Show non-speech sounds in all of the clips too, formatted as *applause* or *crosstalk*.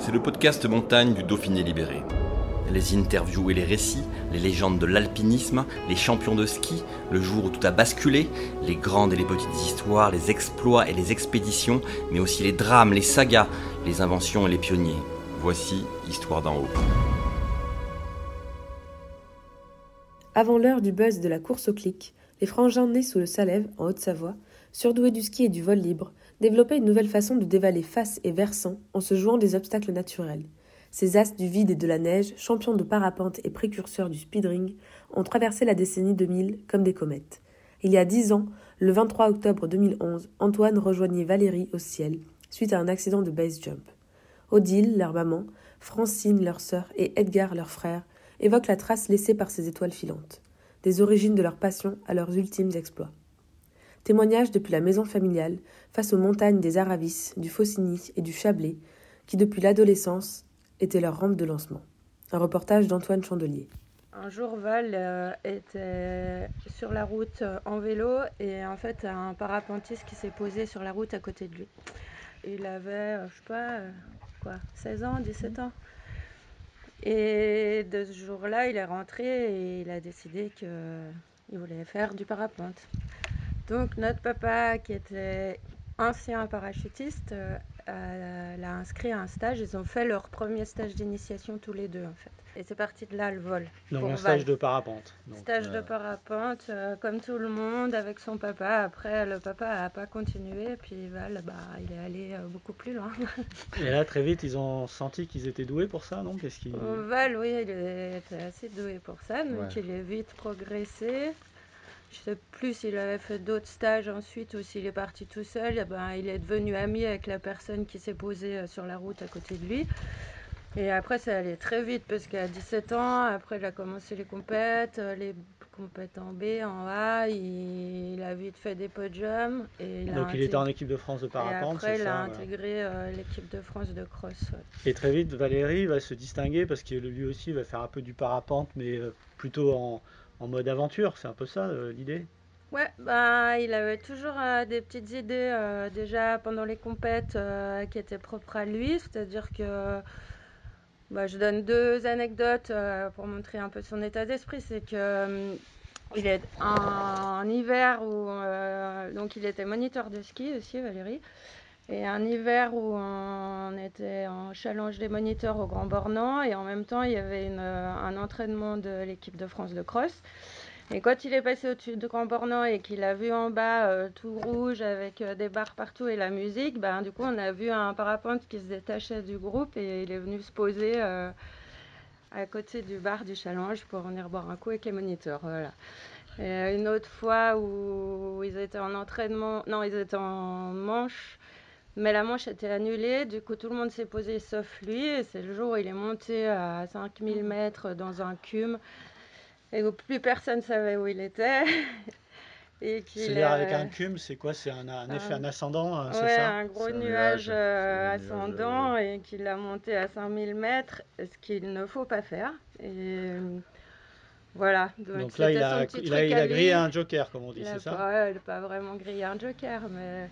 C'est le podcast montagne du Dauphiné libéré. Les interviews et les récits, les légendes de l'alpinisme, les champions de ski, le jour où tout a basculé, les grandes et les petites histoires, les exploits et les expéditions, mais aussi les drames, les sagas, les inventions et les pionniers. Voici Histoire d'en haut. Avant l'heure du buzz de la course au clic, les frangins nés sous le Salève, en Haute-Savoie, surdoués du ski et du vol libre, développaient une nouvelle façon de dévaler face et versant en se jouant des obstacles naturels. Ces as du vide et de la neige, champions de parapente et précurseurs du speedring, ont traversé la décennie 2000 comme des comètes. Il y a dix ans, le 23 octobre 2011, Antoine rejoignait Valérie au ciel, suite à un accident de base jump. Odile, leur maman, Francine, leur sœur, et Edgar, leur frère, évoquent la trace laissée par ces étoiles filantes, des origines de leur passion à leurs ultimes exploits. Témoignage depuis la maison familiale, face aux montagnes des Aravis, du Faucigny et du Chablais, qui depuis l'adolescence étaient leur rampe de lancement. Un reportage d'Antoine Chandelier. Un jour, Val euh, était sur la route euh, en vélo et en fait, un parapentiste qui s'est posé sur la route à côté de lui. Il avait, euh, je sais pas, quoi, 16 ans, 17 ans. Et de ce jour-là, il est rentré et il a décidé qu'il voulait faire du parapente. Donc notre papa, qui était ancien parachutiste, euh, l'a inscrit à un stage. Ils ont fait leur premier stage d'initiation tous les deux en fait. Et c'est parti de là le vol. Donc un stage Val. de parapente. Donc, Stage euh, de parapente, euh, comme tout le monde, avec son papa. Après, le papa n'a pas continué, puis Val, bah, il est allé euh, beaucoup plus loin. *laughs* Et là, très vite, ils ont senti qu'ils étaient doués pour ça, non? Qu'est-ce. Euh, Val, oui, il était assez doué pour ça, donc Ouais. il est vite progressé. Je sais plus s'il avait fait d'autres stages ensuite ou s'il est parti tout seul. Eh ben, il est devenu ami avec la personne qui s'est posée euh, sur la route à côté de lui. Et après, ça allait très vite parce qu'à 17 ans, après, il a commencé les compètes, euh, les compètes en B, en A. Il, il a vite fait des podiums. Et il a Donc il était intégré- en équipe de France de et parapente, après, c'est il a ça intégré euh, l'équipe de France de cross. ouais. Et très vite, Valérie va se distinguer parce que lui aussi va faire un peu du parapente, mais plutôt en, en mode aventure. C'est un peu ça euh, l'idée? Ouais, bah, il avait toujours euh, des petites idées euh, déjà pendant les compètes qui étaient propres à lui. C'est-à-dire que bah, je donne deux anecdotes pour montrer un peu son état d'esprit. C'est que il est un, hiver où donc il était moniteur de ski aussi, Valérie. Et un hiver où on était en challenge des moniteurs au Grand Bornand et en même temps il y avait euh, un entraînement de l'équipe de France de cross. Et quand il est passé au-dessus de Grand Bornand et qu'il a vu en bas euh, tout rouge avec euh, des barres partout et la musique, ben, du coup on a vu un parapente qui se détachait du groupe et il est venu se poser à côté du bar du challenge pour venir boire un coup avec les moniteurs. Voilà. Et une autre fois où ils étaient en entraînement, non ils étaient en manche, mais la manche était annulée, du coup tout le monde s'est posé sauf lui. Et c'est le jour où il est monté à 5000 mètres dans un cume. Et où plus personne savait où il était. *laughs* Et qu'il C'est-à-dire avec euh, un cum, c'est quoi? C'est un, effet, un ascendant, hein, c'est ouais, ça? un gros nuage, nuage, euh, nuage, ascendant et qu'il a monté à 5000 mètres, ce qu'il ne faut pas faire. Et euh, voilà. Donc, Donc là, il a, son petit il a, il grillé un joker, comme on dit, c'est ça? pas, il a pas vraiment grillé un joker, mais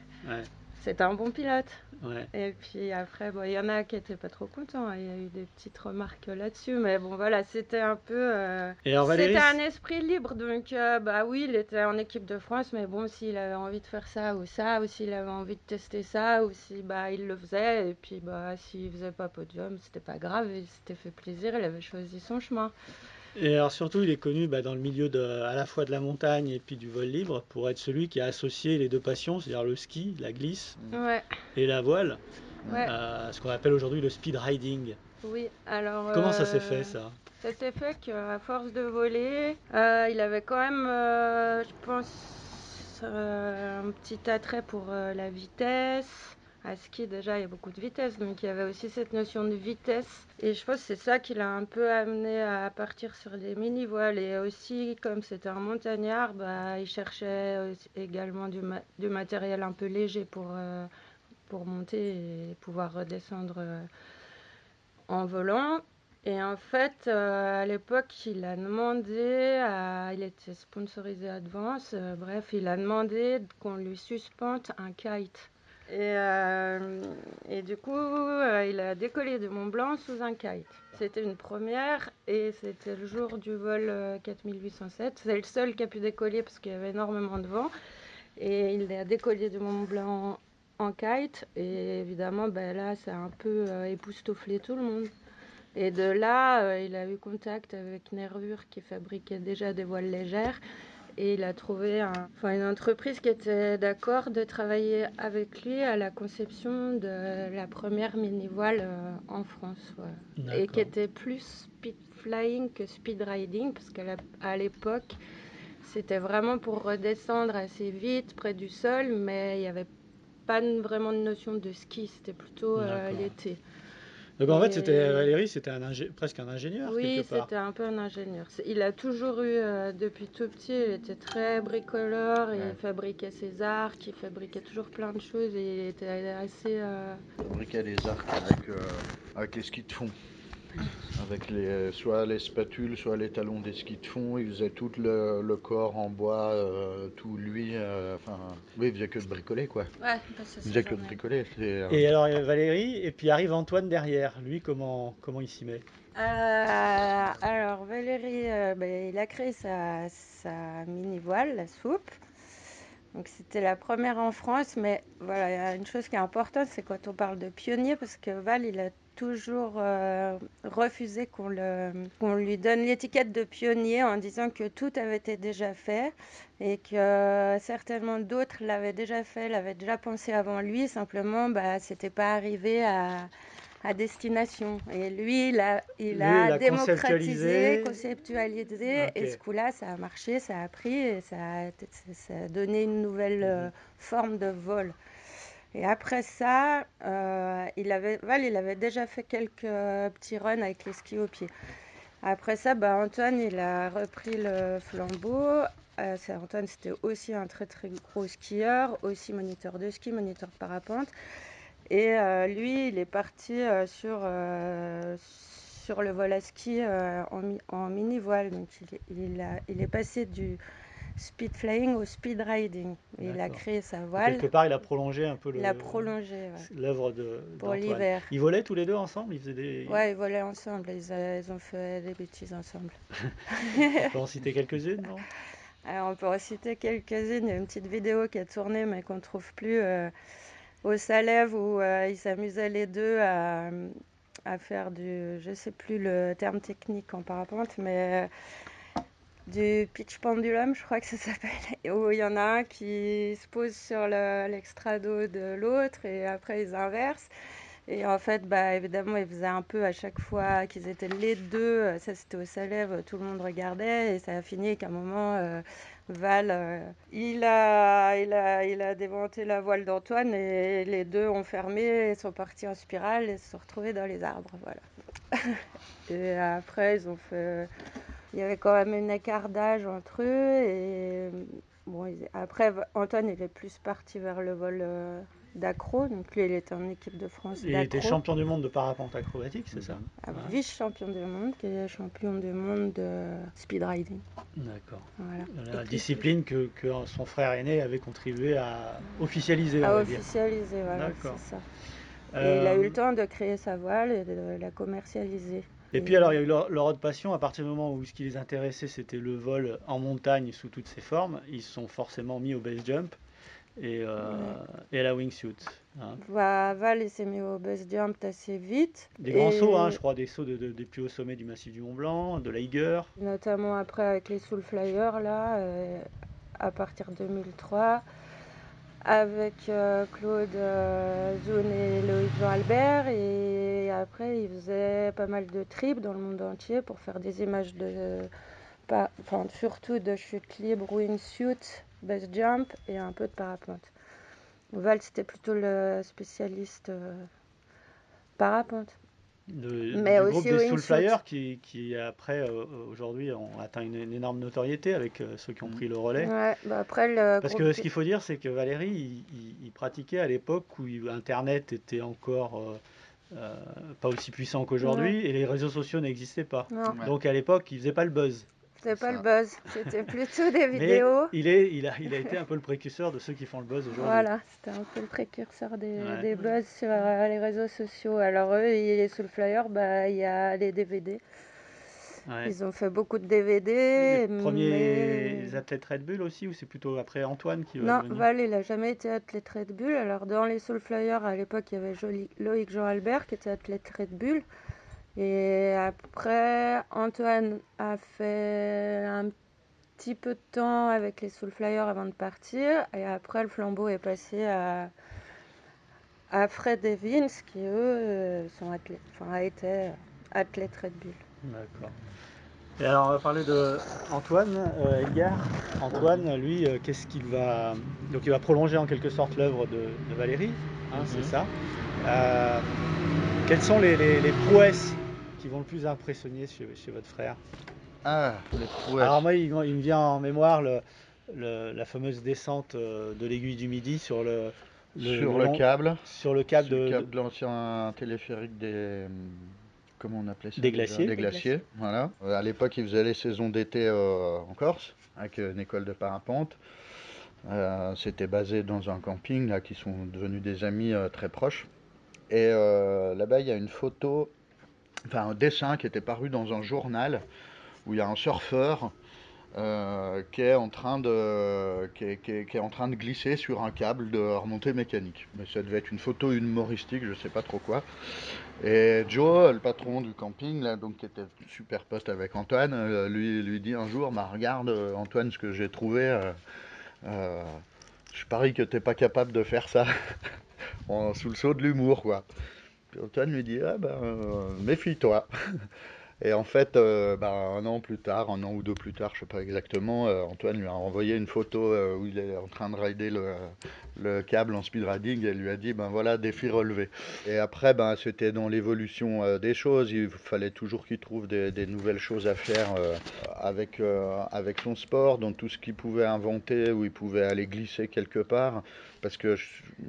C'est un bon pilote. Ouais. Et puis après, bon, il y en a qui étaient pas trop contents. Il y a eu des petites remarques là-dessus, mais bon, voilà, c'était un peu. euh, C'était un esprit libre, donc euh, bah oui, il était en équipe de France, mais bon, s'il avait envie de faire ça ou ça, ou s'il avait envie de tester ça, ou si bah il le faisait, et puis bah s'il faisait pas podium, c'était pas grave, il s'était fait plaisir, il avait choisi son chemin. Et alors surtout, il est connu bah, dans le milieu de, à la fois de la montagne et puis du vol libre pour être celui qui a associé les deux passions, c'est-à-dire le ski, la glisse Ouais, et la voile, ouais, à ce qu'on appelle aujourd'hui le speed riding. oui. Alors. Comment ça s'est euh, fait ça? Ça s'est fait qu'à force de voler, euh, il avait quand même, euh, je pense, un petit attrait pour la vitesse. À ski, déjà, il y a beaucoup de vitesse, donc il y avait aussi cette notion de vitesse. Et je pense que c'est ça qui l'a un peu amené à partir sur les mini-voiles. Et aussi, comme c'était un montagnard, bah, il cherchait également du, matériel un peu léger pour, pour monter et pouvoir redescendre en volant. Et en fait, euh, à l'époque, il a demandé, il était sponsorisé Advance, euh, bref, il a demandé qu'on lui suspende un kite. Et, euh, et du coup, il a décollé de Mont Blanc sous un kite. C'était une première et c'était le jour du vol 4807. C'est le seul qui a pu décoller parce qu'il y avait énormément de vent. Et il a décollé de Mont Blanc en kite. Et évidemment, ben là, ça a un peu époustouflé tout le monde. Et de là, euh, il a eu contact avec Nervure qui fabriquait déjà des voiles légères. Et il a trouvé un, enfin, une entreprise qui était d'accord de travailler avec lui à la conception de la première mini-voile euh, en France. Ouais. Et qui était plus speed flying que speed riding, parce qu'à l'époque, c'était vraiment pour redescendre assez vite près du sol, mais il n'y avait pas vraiment de notion de ski, c'était plutôt euh, l'été. Donc en fait, c'était Valérie, c'était un presque un ingénieur. Oui, c'était un peu un ingénieur. Il a toujours eu, euh, depuis tout petit, il était très bricoleur, il fabriquait ses arcs, il fabriquait toujours plein de choses et il était assez. Euh... Il fabriquait des arcs avec, euh, avec les skis de fond avec les, soit les spatules, soit les talons des skis de fond. Il faisait tout le, le corps en bois, euh, tout lui. Euh, enfin, oui, il faisait que de bricoler, quoi. Ouais, il faisait que de bricoler. Euh... Et alors Valérie, et puis arrive Antoine derrière. Lui, comment, comment il s'y met? Euh, Alors Valérie, ben, il a créé sa, sa mini voile, la soupe. Donc c'était la première en France, mais voilà, il y a une chose qui est importante, c'est quand on parle de pionnier, parce que Val, il a toujours euh, refusé qu'on lui donne l'étiquette de pionnier en disant que tout avait été déjà fait et que certainement d'autres l'avaient déjà fait, l'avaient déjà pensé avant lui, simplement bah, c'était pas arrivé à, à destination. Et lui, il a, il a, démocratisé, conceptualisé, okay. et ce coup-là, ça a marché, ça a pris, et ça a, ça a donné une nouvelle euh, mhm. forme de vol. Et après ça, euh, il avait, Val, il avait déjà fait quelques petits runs avec les skis au pied. Après ça, bah, Antoine, il a repris le flambeau. Euh, Antoine, c'était aussi un très très gros skieur, aussi moniteur de ski, moniteur de parapente. Et euh, lui, il est parti euh, sur, euh, sur le vol à ski euh, en, en mini-voile. Donc il, il, a, il est passé du, speed flying au speed riding. Il a créé sa voile. Quelque part, il a prolongé un peu l'œuvre de pour l'hiver. Ils volaient tous les deux ensemble? Ils faisaient des. Ouais, ils volaient ensemble. Ils, ils ont fait des bêtises ensemble. *laughs* on peut en citer quelques-unes, non? Alors, on peut en citer quelques-unes. Il y a une petite vidéo qui a tourné, mais qu'on ne trouve plus euh, au Salève où euh, ils s'amusaient les deux à à faire du, je sais plus le terme technique en parapente, mais du pitch pendulum, je crois que ça *laughs* s'appelle, où il y en a un qui se pose sur l'extrado de l'autre et après ils inversent. Et en fait, bah, évidemment, ils faisaient un peu à chaque fois qu'ils étaient les deux. Ça, c'était au Salève, tout le monde regardait. Et ça a fini qu'à un moment, euh, Val, euh, il, a, il, a, il a déventé la voile d'Antoine et les deux ont fermé et sont partis en spirale et se sont retrouvés dans les arbres. Voilà. *laughs* et après, ils ont fait il y avait quand même un écart d'âge entre eux. Et bon, après, Antoine, il est plus parti vers le vol euh, d'accro. Donc lui, il était en équipe de France. Il était champion du monde de parapente acrobatique, c'est ça ah, ouais. Vice-champion du monde, qui est champion du monde de speed riding. D'accord. Voilà. La discipline que, que, son frère aîné avait contribué à officialiser. À officialiser, voilà, c'est ça. Euh... il a eu le temps de créer sa voile et de la commercialiser. Et puis alors, il y a eu leur, leur autre passion, à partir du moment où ce qui les intéressait, c'était le vol en montagne sous toutes ses formes, ils se sont forcément mis au base jump et, euh, ouais. et à la wingsuit. Hein. Bah, Val, s'est mis au base jump assez vite. Des grands sauts, hein, je crois, des sauts de, de, des plus hauts sommets du massif du Mont Blanc, de l'Aiger. Notamment après avec les Soul Flyers, là, euh, à partir de 2003 avec euh, Claude euh, et Loïc Jean Albert et après il faisait pas mal de trips dans le monde entier pour faire des images de pas, enfin, surtout de chute libre wingsuit base jump et un peu de parapente. Val, c'était plutôt le spécialiste parapente. Mais aussi groupe des Soul Flyers qui, qui, après euh, aujourd'hui ont atteint une, énorme notoriété avec euh, ceux qui ont pris le relais. Ouais, bah après le Parce que ce qu'il faut dire, c'est que Valérie, il, pratiquait à l'époque où Internet était encore euh, pas aussi puissant qu'aujourd'hui et les réseaux sociaux n'existaient pas. Donc à l'époque, il faisait pas le buzz. C'était pas le buzz, c'était *laughs* plutôt des vidéos. il, est, il, a, il a été un peu le précurseur de ceux qui font le buzz aujourd'hui. Voilà, c'était un peu le précurseur des, des buzz sur euh, les réseaux sociaux. Alors eux, il est sous le flyer, bah, il y a les DVD. Ils ont fait beaucoup de DVD. Les premiers athlètes Red Bull aussi, ou c'est plutôt après Antoine qui va Non, Val, il n'a jamais été athlète Red Bull. Alors dans les Soul Flyers, à l'époque, il y avait Loïc Jean Albert qui était athlète Red Bull. Et après, Antoine a fait un petit peu de temps avec les Soul Flyers avant de partir. Et après, le flambeau est passé à, à Fred Evans, qui eux sont athlètes, enfin, a été athlète Red Bull. D'accord. Et alors, on va parler de Antoine euh, Antoine, lui, euh, qu'est-ce qu'il va. Donc, il va prolonger en quelque sorte l'œuvre de, Valérie, hein, c'est mhm. ça. Euh, quelles sont les, les prouesses qui vont le plus impressionner chez, votre frère Ah, les prouesses. Alors moi, il, me vient en mémoire la fameuse descente euh, de l'aiguille du Midi sur le, sur le, câble. Sur le câble, de, l'ancien téléphérique des comment on appelait ça Des glaciers. Des glaciers, voilà. Euh, à l'époque, il faisait les saisons d'été euh, en Corse avec une école de parapente. C'était basé dans un camping là, qui sont devenus des amis très proches. Et là-bas, il y a une photo enfin un dessin qui était paru dans un journal où il y a un surfeur euh, qui, est en train de, qui est, en train de glisser sur un câble de remontée mécanique. Mais ça devait être une photo humoristique, je sais pas trop quoi. Et Joe, le patron du camping, là, donc qui était super pote avec Antoine, euh, lui, lui dit un jour, bah, regarde Antoine ce que j'ai trouvé. Euh, je parie que t'es pas capable de faire ça *laughs* sous le saut de l'humour, quoi. Antoine lui dit ah ben, euh, méfie-toi. *laughs* Et en fait, euh, ben, un an plus tard, un an ou deux plus tard, je ne sais pas exactement, euh, Antoine lui a envoyé une photo où il est en train de rider le, câble en speed riding et lui a dit ben voilà défi relevé. Et après, ben c'était dans l'évolution des choses. Il fallait toujours qu'il trouve des, nouvelles choses à faire avec avec son sport, dans tout ce qu'il pouvait inventer, où il pouvait aller glisser quelque part parce que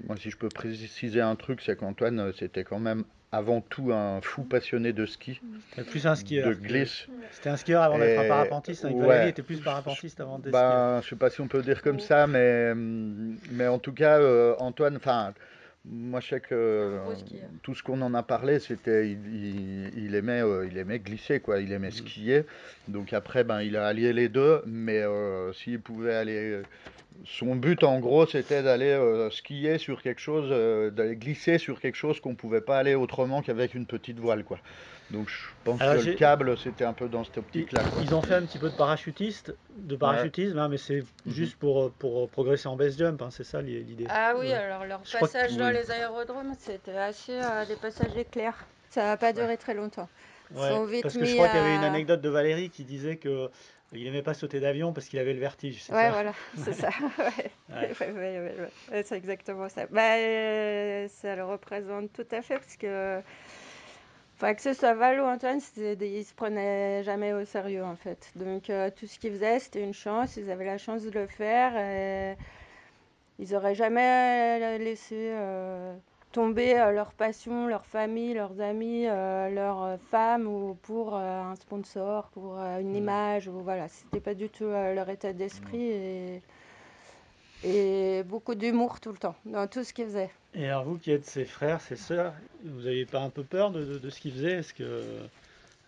moi, si je peux préciser un truc, c'est qu'Antoine, euh, c'était quand même avant tout un fou passionné de ski. plus un skieur. De glisse. C'était un skieur avant d'être un parapentiste. Avec Valérie était plus parapentiste avant d'être ben, Je sais pas si on peut dire comme ça, mais, mais en tout cas, euh, Antoine, enfin. Moi, je sais que tout ce qu'on en a parlé, c'était il, il, aimait, euh, il aimait glisser, quoi. Il aimait mm. skier. Donc après, ben, il a allié les deux. Mais s'il pouvait aller son but en gros c'était d'aller euh, skier sur quelque chose, euh, d'aller glisser sur quelque chose qu'on pouvait pas aller autrement qu'avec une petite voile quoi. Donc je pense que le câble c'était un peu dans cette optique là. Ils ont fait un petit peu de parachutiste, de parachutisme, hein, mais c'est mhm. juste pour, euh, pour progresser en base jump, hein, c'est ça l'idée. Ah oui, alors leur passage dans les aérodromes c'était assez des passages éclairs. Ça n'a pas duré très longtemps. parce que je crois qu'il y avait une anecdote de Valérie qui disait que il n'aimait pas sauter d'avion parce qu'il avait le vertige. Ouais, voilà, *laughs* c'est ça. c'est exactement ça. Bah, euh, ça le représente tout à fait parce que, enfin, que ce soit Val ou Antoine, ils se prenaient jamais au sérieux en fait. Donc euh, tout ce qu'ils faisaient, c'était une chance. Ils avaient la chance de le faire. Et ils n'auraient jamais laissé. Euh, tomber euh, leur passion, leur famille, leurs amis, euh, leurs femmes ou pour euh, un sponsor, pour une image. Ou, voilà, c'était pas du tout leur état d'esprit et, et beaucoup d'humour tout le temps dans tout ce qu'ils faisaient. Et alors vous qui êtes ses frères, ses sœurs, vous n'avez pas un peu peur de, de, ce qu'ils faisaient? Est-ce que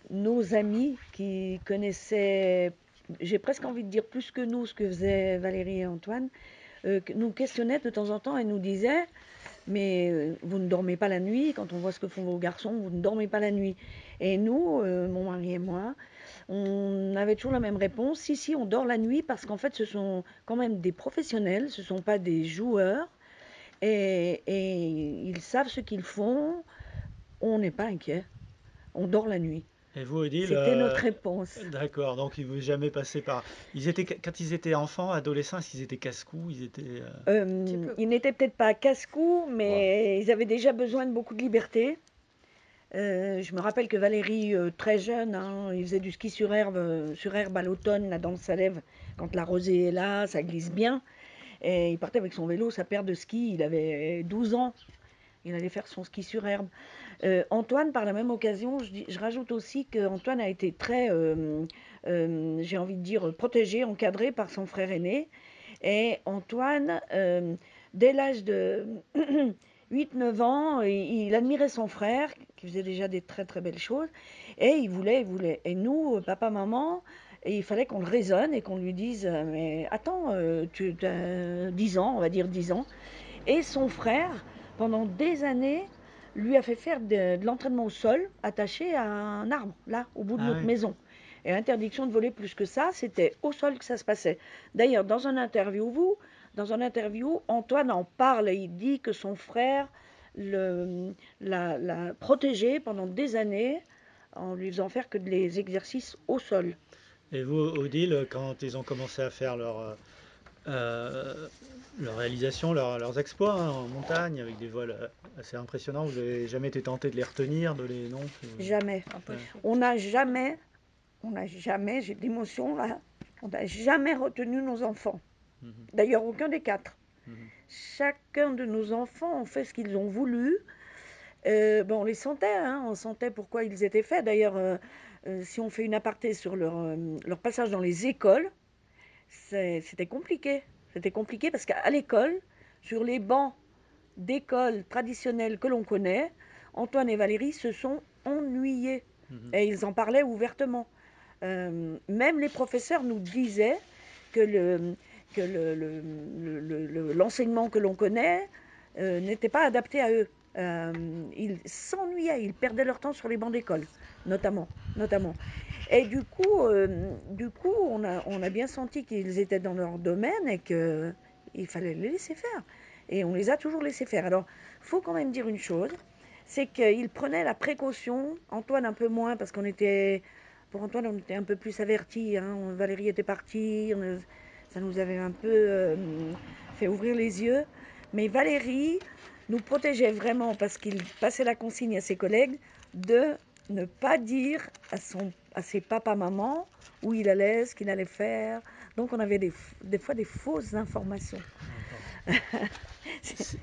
nos amis qui connaissaient, j'ai presque envie de dire plus que nous, ce que faisaient Valérie et Antoine, nous questionnaient de temps en temps et nous disaient mais euh, vous ne dormez pas la nuit. Quand on voit ce que font vos garçons, vous ne dormez pas la nuit. Et nous, euh, mon mari et moi, on avait toujours la même réponse. Si, si, on dort la nuit parce qu'en fait, ce sont quand même des professionnels, ce ne sont pas des joueurs. Et, et ils savent ce qu'ils font. On n'est pas inquiet. On dort la nuit. Et vous, Odile C'était euh, notre réponse. D'accord, donc ils ne jamais passer par. Ils étaient, quand ils étaient enfants, adolescents, est-ce qu'ils étaient casse-cou Ils étaient. euh, Euh, ils n'étaient peut-être pas casse-cou, mais ils avaient déjà besoin de beaucoup de liberté. Euh, je me rappelle que Valérie, euh, très jeune, hein, il faisait du ski sur herbe, euh, sur herbe à l'automne, là dans le Salève, quand la rosée est là, ça glisse bien. Et il partait avec son vélo, sa paire de ski, il avait 12 ans. Il allait faire son ski sur herbe. Euh, Antoine, par la même occasion, je, rajoute aussi qu'Antoine a été très, euh, euh, j'ai envie de dire, protégé, encadré par son frère aîné. Et Antoine, dès l'âge de *clears throat* 8-9 ans, il, admirait son frère, qui faisait déjà des très très belles choses, et il voulait, il voulait. Et nous, papa, maman, il fallait qu'on le raisonne et qu'on lui dise, mais attends, tu as 10 ans, on va dire 10 ans. Et son frère, pendant des années, lui a fait faire de, de l'entraînement au sol, attaché à un arbre, là, au bout de Ah notre oui. maison. Et interdiction de voler plus que ça, c'était au sol que ça se passait. D'ailleurs, dans un interview, vous, dans un interview, Antoine en parle et il dit que son frère l'a l'a protégé pendant des années en lui faisant faire que des exercices au sol. Et vous, Odile, quand ils ont commencé à faire leur, euh, euh, leur réalisation, leur- leurs exploits hein, en montagne, avec des vols euh, assez impressionnants, vous n'avez jamais été tenté de les retenir, de les non vous- Jamais. On n'a jamais, on n'a jamais, j'ai de l'émotion là, on n'a jamais retenu nos enfants. Mhm. D'ailleurs, aucun des quatre. Mhm. Chacun de nos enfants ont fait ce qu'ils ont voulu. Euh, ben, on les sentait, hein, on sentait pourquoi ils étaient faits. D'ailleurs, euh, euh, si on fait une aparté sur leur, euh, leur passage dans les écoles, c'était compliqué. C'était compliqué parce qu'à l'école, sur les bancs d'école traditionnelles que l'on connaît, Antoine et Valérie se sont ennuyés. Mhm. Et ils en parlaient ouvertement. Euh, même les professeurs nous disaient que le, que le- le- le- le- le- l'enseignement que l'on connaît euh, n'était pas adapté à eux. Euh, ils s'ennuyaient, ils perdaient leur temps sur les bancs d'école, notamment, notamment. Et du coup, euh, du coup on, a, bien senti qu'ils étaient dans leur domaine et qu'il fallait les laisser faire. Et on les a toujours laissés faire. Alors, faut quand même dire une chose, c'est qu'ils prenaient la précaution, Antoine un peu moins, parce qu'on était, pour Antoine, on était un peu plus avertis. hein. Valérie était partie, ça nous avait un peu euh, fait ouvrir les yeux. Mais Valérie nous protégeait vraiment parce qu'il passait la consigne à ses collègues de ne pas dire à, son, à ses papas-mamans où il allait, ce qu'il allait faire. Donc on avait des, des fois des fausses informations. *laughs*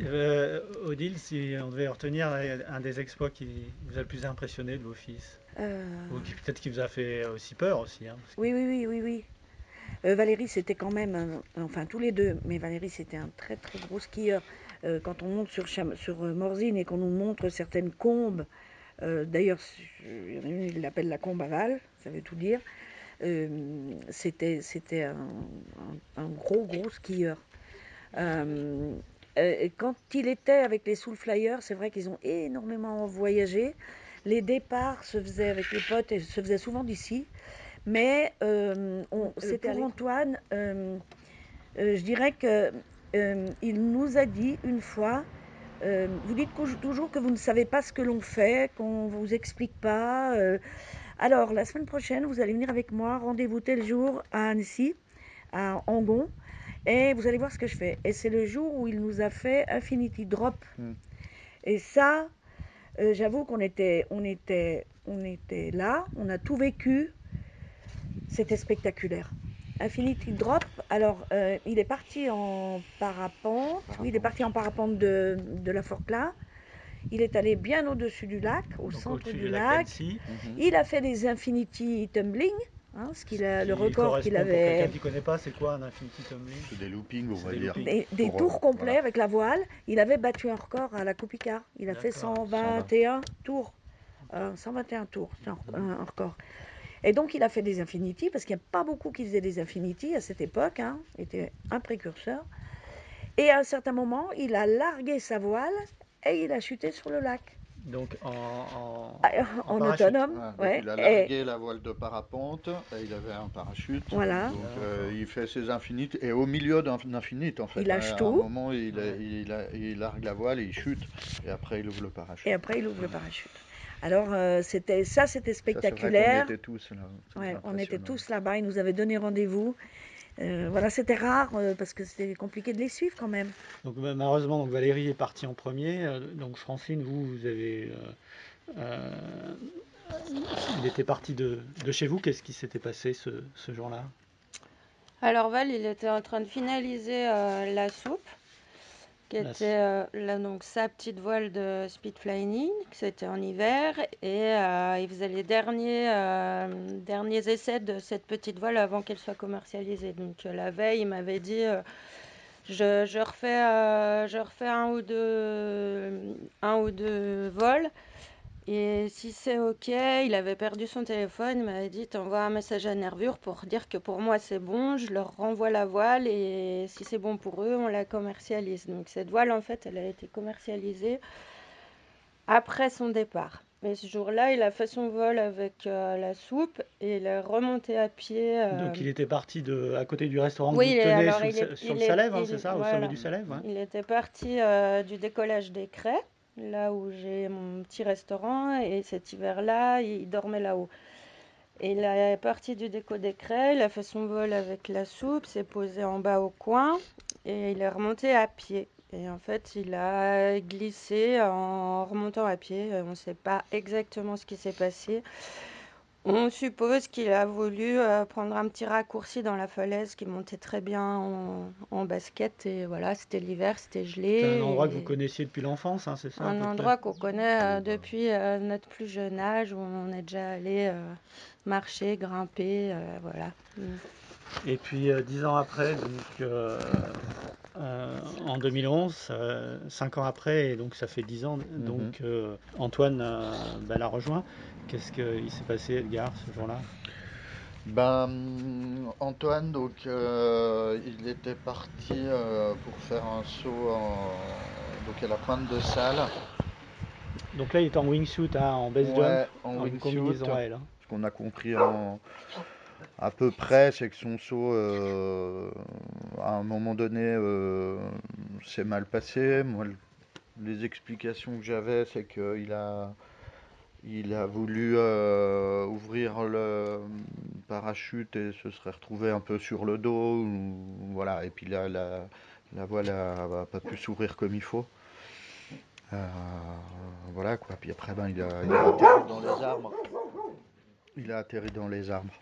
Euh, Odile, si on devait retenir un des exploits qui vous a le plus impressionné de vos fils, Euh, ou peut-être qui vous a fait aussi peur aussi. hein, parce que- Oui, oui, oui, oui, oui. Euh, Valérie, c'était quand même, enfin tous les deux, mais Valérie, c'était un très très gros skieur. Euh, quand on monte sur, sur euh, Morzine et qu'on nous montre certaines combes, d'ailleurs, il l'appelle la combe à Val, ça veut tout dire. C'était c'était un, gros gros skieur. Quand il était avec les Soul Flyers, c'est vrai qu'ils ont énormément voyagé. Les départs se faisaient avec les potes et se faisaient souvent d'ici. Mais euh, on- Le c'est pour Calais. Antoine, euh, euh, je dirais que euh, il nous a dit une fois, euh, vous dites toujours que vous ne savez pas ce que l'on fait, qu'on ne vous explique pas. euh, alors, la semaine prochaine, vous allez venir avec moi, rendez-vous tel jour à Annecy, à Angon, et vous allez voir ce que je fais. Et c'est le jour où il nous a fait Infinity Drop. Hmm. Et ça, euh, j'avoue qu'on était, on était, on était là, on a tout vécu. C'était spectaculaire. Infinity Drop, alors euh, il est parti en parapente, oui, il est parti en parapente de, de la Forclaz. Il est allé bien au-dessus du lac, au Donc, centre du du lac. Mhm. Il a fait des Infinity Tumbling, hein, ce qu'il a, le record qu'il correspond, Pour quelqu'un avait. qui ne connaît pas, c'est quoi un Infinity Tumbling? C'est des loopings, on va des dire. Des, des Pour, euh, tours complets voilà. avec la voile. Il avait battu un record à la Coupe. Il a fait D'accord, 121 tours. Euh, 121 tours, c'est un, un- un record. Et donc il a fait des Infinity, parce qu'il n'y a pas beaucoup qui faisaient des Infinity à cette époque. Hein, il était un précurseur. Et à un certain moment, il a largué sa voile et il a chuté sur le lac. Donc en, Ah, en autonome. Ouais. il a Et- largué la voile de parapente, et il avait un parachute. Voilà. Donc euh, il fait ses infinites, et au milieu d'un infinite en fait. Il lâche à tout. un moment, il, il largue la voile et il chute, et après il ouvre le parachute. Et après, il ouvre le parachute. Alors, euh, c'était ça, c'était Ça, spectaculaire. était tous là. Ouais, on était tous là-bas, ils nous avaient donné rendez-vous. Euh, voilà, c'était rare euh, parce que c'était compliqué de les suivre quand même. Donc ma- malheureusement, donc Valérie est partie en premier. Donc Francine, vous, vous avez, euh, euh, il était parti de, de chez vous. Qu'est-ce qui s'était passé ce, ce jour-là? Alors Val, il était en train de finaliser euh, la soupe, qui était euh, là, donc sa petite voile de speedflying, que c'était en hiver, et euh, il faisait les derniers, euh, derniers essais de cette petite voile avant qu'elle soit commercialisée. Donc la veille, il m'avait dit, je, je refais, je refais un ou deux, un ou deux vols. Et si c'est OK, il avait perdu son téléphone, il m'avait dit t'envoies un message à Nervure pour dire que pour moi c'est bon, je leur renvoie la voile et si c'est bon pour eux, on la commercialise. Donc cette voile en fait, elle a été commercialisée après son départ. Mais ce jour-là, il a fait son vol avec euh, la soupe et il est remonté à pied. euh, Donc il était parti de, à côté du restaurant que oui, vous tenez alors, sur, le est- sur Salève, hein, c'est ça, au sommet du Salève ouais. Il était parti euh, du décollage des Craies, là où j'ai mon petit restaurant, et cet hiver-là, il dormait là-haut. Et il est parti du déco Craies, il a fait son vol avec la soupe, s'est posé en bas au coin, et il est remonté à pied. Et en fait, il a glissé en remontant à pied. On ne sait pas exactement ce qui s'est passé. On suppose qu'il a voulu euh, prendre un petit raccourci dans la falaise qui montait très bien en, en basket. Et voilà, c'était l'hiver, c'était gelé. C'est un endroit que vous connaissiez depuis l'enfance, hein, c'est ça Un endroit qu'on connaît euh, depuis euh, notre plus jeune âge, où on est déjà allé marcher, grimper. voilà. Et puis dix ans après, donc euh, en 2011, euh, cinq ans après, et donc ça fait dix ans, donc euh, Antoine euh, bah, l'a rejoint. Qu'est-ce qu'il s'est passé, Edgar, ce jour-là? Ben, Antoine, donc, euh, il était parti euh, pour faire un saut en- donc à la pointe de salle. Donc là, il est en wingsuit, hein, en base Ouais, jump, en une wingsuit. combinaison à elle. hein. Ce qu'on a compris en- à peu près, c'est que son saut, euh, à un moment donné, euh, s'est mal passé. Moi, le- les explications que j'avais, c'est qu'il a, il a voulu euh, ouvrir le parachute et se serait retrouvé un peu sur le dos. voilà, et puis là, la, voile n'a pas pu s'ouvrir comme il faut. Voilà quoi. Puis après, ben, il, a, il a atterri dans les arbres. Il a atterri dans les arbres.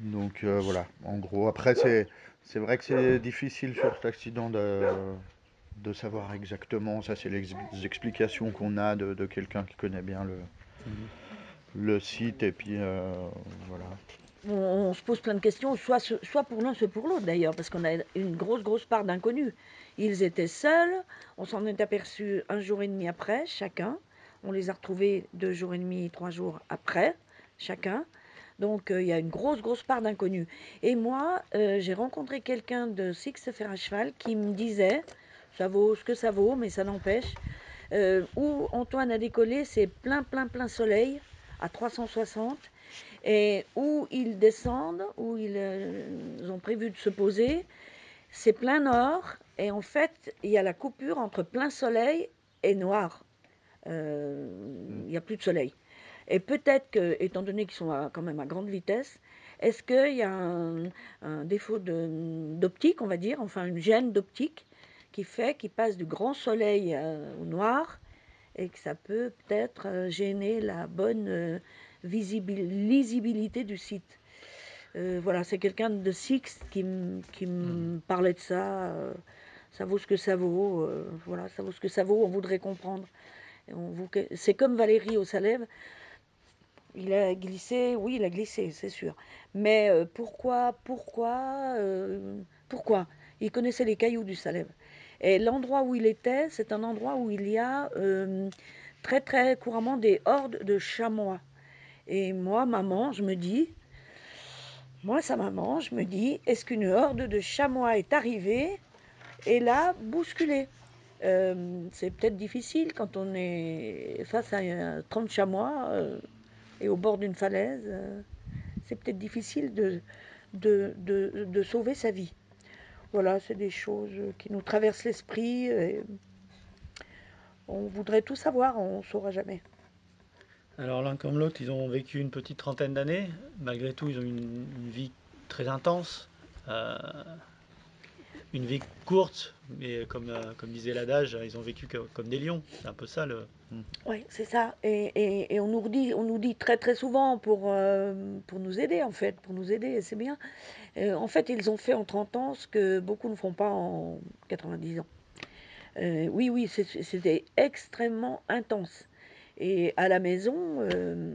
Donc euh, voilà, en gros. Après, c'est, vrai que c'est difficile sur cet accident de, de savoir exactement. Ça, c'est les ex- les explications qu'on a de, de quelqu'un qui connaît bien le, le site. Et puis euh, voilà. on, se pose plein de questions, soit, soit pour l'un, soit pour l'autre d'ailleurs, parce qu'on a une grosse, grosse part d'inconnus. Ils étaient seuls, on s'en est aperçu un jour et demi après, chacun. On les a retrouvés deux jours et demi, trois jours après, chacun. Donc euh, il y a une grosse, grosse part d'inconnus. Et moi, euh, j'ai rencontré quelqu'un de Six Faire à cheval qui me disait, ça vaut ce que ça vaut, mais ça n'empêche, euh, où Antoine a décollé, c'est plein, plein, plein soleil, à 360. Et où ils descendent, où ils, ils ont prévu de se poser, c'est plein nord. Et en fait, il y a la coupure entre plein soleil et noir. Il n'y a plus de soleil. Et peut-être que, étant donné qu'ils sont à- quand même à grande vitesse, est-ce qu'il y a un, un défaut d'optique, on va dire, enfin une gêne d'optique, qui fait qu'ils passent du grand soleil euh, au noir et que ça peut peut-être euh, gêner la bonne euh, lisibilité du site? Euh, voilà, c'est quelqu'un de Six qui, me parlait de ça. ça vaut ce que ça vaut. voilà, ça vaut ce que ça vaut. On voudrait comprendre. Vous- C'est comme Valérie au Salève. Il a glissé, oui, il a glissé, c'est sûr. Mais euh, pourquoi, pourquoi, euh, pourquoi? Il connaissait les cailloux du Salève. Et l'endroit où il était, c'est un endroit où il y a euh, très très couramment des hordes de chamois. Et moi, maman, je me dis, moi, sa maman, je me dis, est-ce qu'une horde de chamois est arrivée et l'a bousculé Euh, c'est peut-être difficile quand on est face à 30 chamois et au bord d'une falaise. Euh, c'est peut-être difficile de, de, de, sauver sa vie. Voilà, c'est des choses qui nous traversent l'esprit. On voudrait tout savoir, on ne saura jamais. Alors l'un comme l'autre, ils ont vécu une petite trentaine d'années. Malgré tout, ils ont une, une vie très intense une vie courte, mais comme, euh, comme disait l'adage, ils ont vécu comme des lions. C'est un peu ça le. Mm. Oui, c'est ça. Et, et, on, nous dit, on nous dit très très souvent pour, euh, pour nous aider, en fait, pour nous aider, c'est bien. Euh, en fait, ils ont fait en 30 ans ce que beaucoup ne font pas en 90 ans. oui, oui, c'était extrêmement intense. Et à la maison,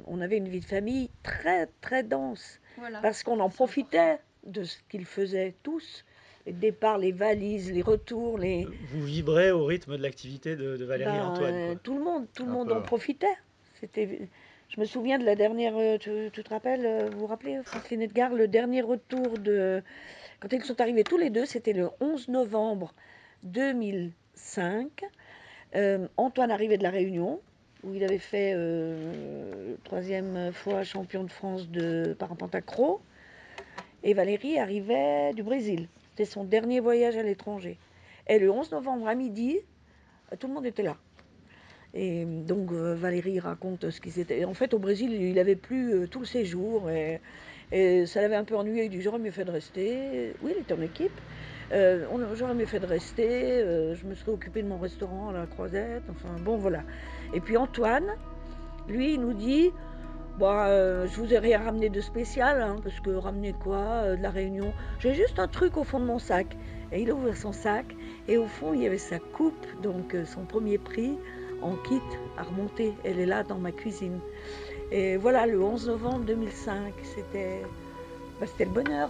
on avait une vie de famille très très dense. Parce qu'on en profitait de ce qu'ils faisaient tous les départs, les valises, les retours. Les... Vous vibrez au rythme de l'activité de, Valérie ben, Antoine. Euh, tout le monde, tout le monde en profitait. C'était, je me souviens de la dernière. Euh, tu, te rappelles, euh, vous vous rappelez, Franklin Edgar, le dernier retour de quand ils sont arrivés tous les deux, c'était le 11 novembre 2005. Antoine arrivait de la Réunion, où il avait fait troisième fois champion de France de parapentacro. Et Valérie arrivait du Brésil. C'était son dernier voyage à l'étranger. Et le 11 novembre à midi, tout le monde était là. Et donc euh, Valérie raconte ce qui s'était. En fait, au Brésil, il n'avait plus euh, tout le séjour et, ça l'avait un peu ennuyé. Il dit J'aurais mieux fait de rester. Oui, il était en équipe. Euh, j'aurais mieux fait de rester. je me serais occupé de mon restaurant à la Croisette. Enfin, bon, voilà. Et puis Antoine, lui, il nous dit Bon, euh, je vous ai rien ramené de spécial, hein, parce que ramener quoi euh, De la Réunion? J'ai juste un truc au fond de mon sac. Et il a son sac, et au fond, il y avait sa coupe, donc euh, son premier prix en kit à remonter. Elle est là dans ma cuisine. Et voilà, le 11 novembre 2005, c'était bah, le bonheur.